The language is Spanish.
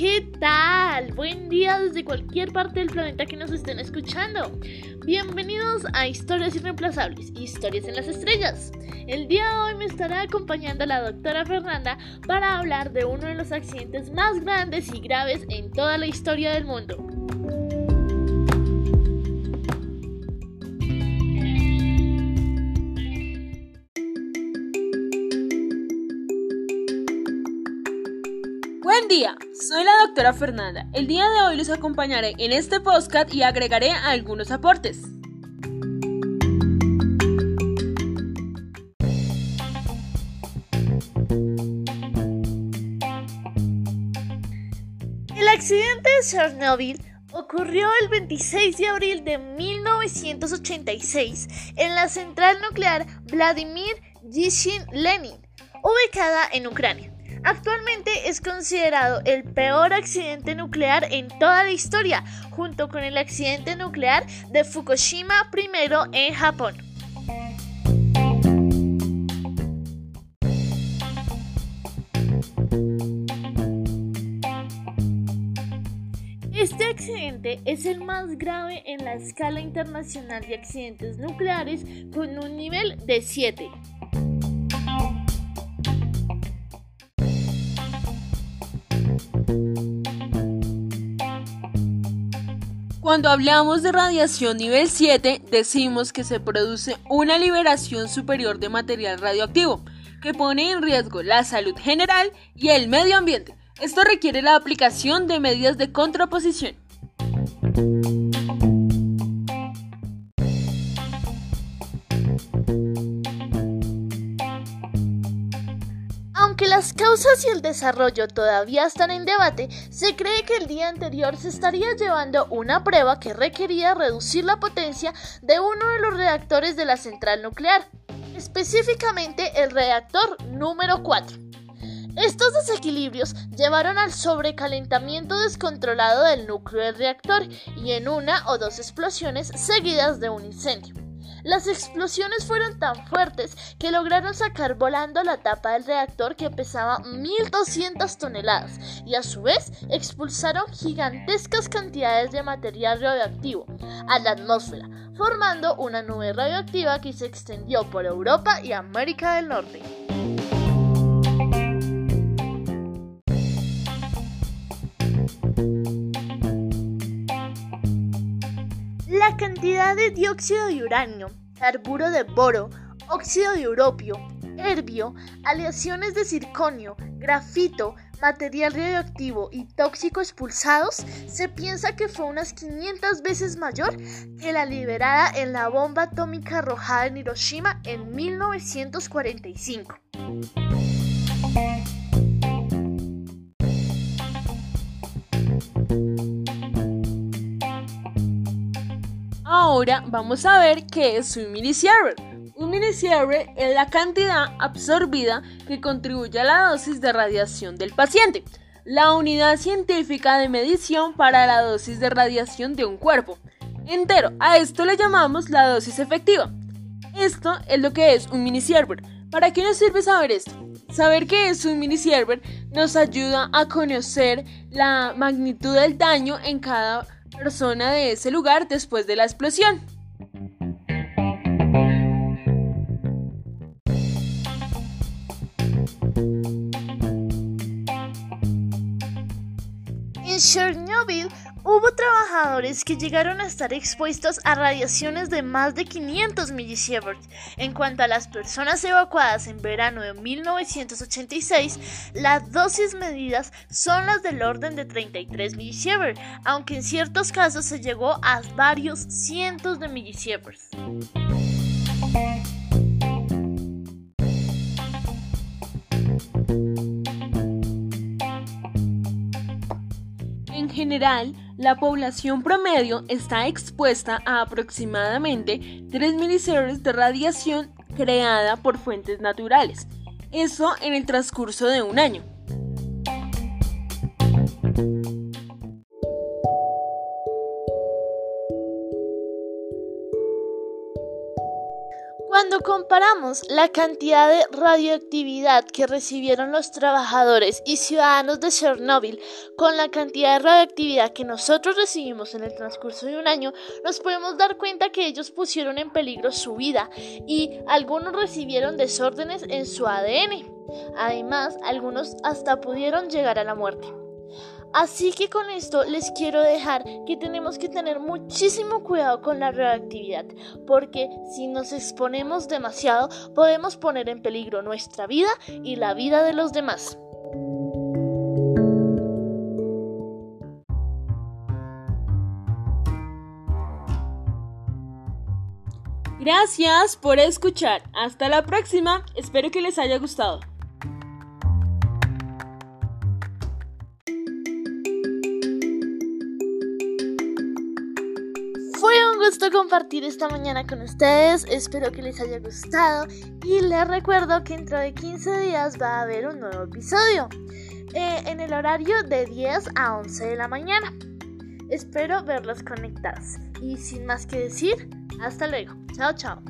¿qué tal? Buen día desde cualquier parte del planeta que nos estén escuchando. Bienvenidos a Historias Irreemplazables, Historias en las Estrellas. El día de hoy me estará acompañando la doctora Fernanda para hablar de uno de los accidentes más grandes y graves en toda la historia del mundo. Buen día, soy la doctora Fernanda. El día de hoy les acompañaré en este podcast y agregaré algunos aportes. El accidente de Chernobyl ocurrió el 26 de abril de 1986 en la central nuclear Vladimir Yishin Lenin, ubicada en Ucrania. Actualmente es considerado el peor accidente nuclear en toda la historia, junto con el accidente nuclear de Fukushima I en Japón. Este accidente es el más grave en la escala internacional de accidentes nucleares con un nivel de 7. Cuando hablamos de radiación nivel 7, decimos que se produce una liberación superior de material radioactivo, que pone en riesgo la salud general y el medio ambiente. Esto requiere la aplicación de medidas de contraposición. Las causas y el desarrollo todavía están en debate, se cree que el día anterior se estaría llevando una prueba que requería reducir la potencia de uno de los reactores de la central nuclear, específicamente el reactor número 4. Estos desequilibrios llevaron al sobrecalentamiento descontrolado del núcleo del reactor y en una o dos explosiones seguidas de un incendio. Las explosiones fueron tan fuertes que lograron sacar volando la tapa del reactor que pesaba 1.200 toneladas y a su vez expulsaron gigantescas cantidades de material radioactivo a la atmósfera, formando una nube radioactiva que se extendió por Europa y América del Norte. La cantidad de dióxido de uranio, carburo de boro, óxido de europio, herbio, aleaciones de circonio, grafito, material radioactivo y tóxico expulsados, se piensa que fue unas 500 veces mayor que la liberada en la bomba atómica arrojada en Hiroshima en 1945. Ahora vamos a ver qué es un minisiever. Un minisiever es la cantidad absorbida que contribuye a la dosis de radiación del paciente, la unidad científica de medición para la dosis de radiación de un cuerpo entero. A esto le llamamos la dosis efectiva. Esto es lo que es un minisiever. ¿Para qué nos sirve saber esto? Saber qué es un minisiever nos ayuda a conocer la magnitud del daño en cada persona de ese lugar después de la explosión. En Chernobyl hubo trabajadores que llegaron a estar expuestos a radiaciones de más de 500 millisieverts. En cuanto a las personas evacuadas en verano de 1986, las dosis medidas son las del orden de 33 millisieverts, aunque en ciertos casos se llegó a varios cientos de millisieverts. General, la población promedio está expuesta a aproximadamente 3 milisieverts de radiación creada por fuentes naturales. Eso en el transcurso de un año. Cuando comparamos la cantidad de radioactividad que recibieron los trabajadores y ciudadanos de Chernóbil con la cantidad de radioactividad que nosotros recibimos en el transcurso de un año, nos podemos dar cuenta que ellos pusieron en peligro su vida y algunos recibieron desórdenes en su ADN. Además, algunos hasta pudieron llegar a la muerte. Así que con esto les quiero dejar que tenemos que tener muchísimo cuidado con la radioactividad, porque si nos exponemos demasiado podemos poner en peligro nuestra vida y la vida de los demás. Gracias por escuchar. Hasta la próxima. Espero que les haya gustado. Gusto compartir esta mañana con ustedes, espero que les haya gustado y les recuerdo que dentro de 15 días va a haber un nuevo episodio eh, en el horario de 10 a 11 de la mañana. Espero verlos conectados y sin más que decir, hasta luego, chao chao.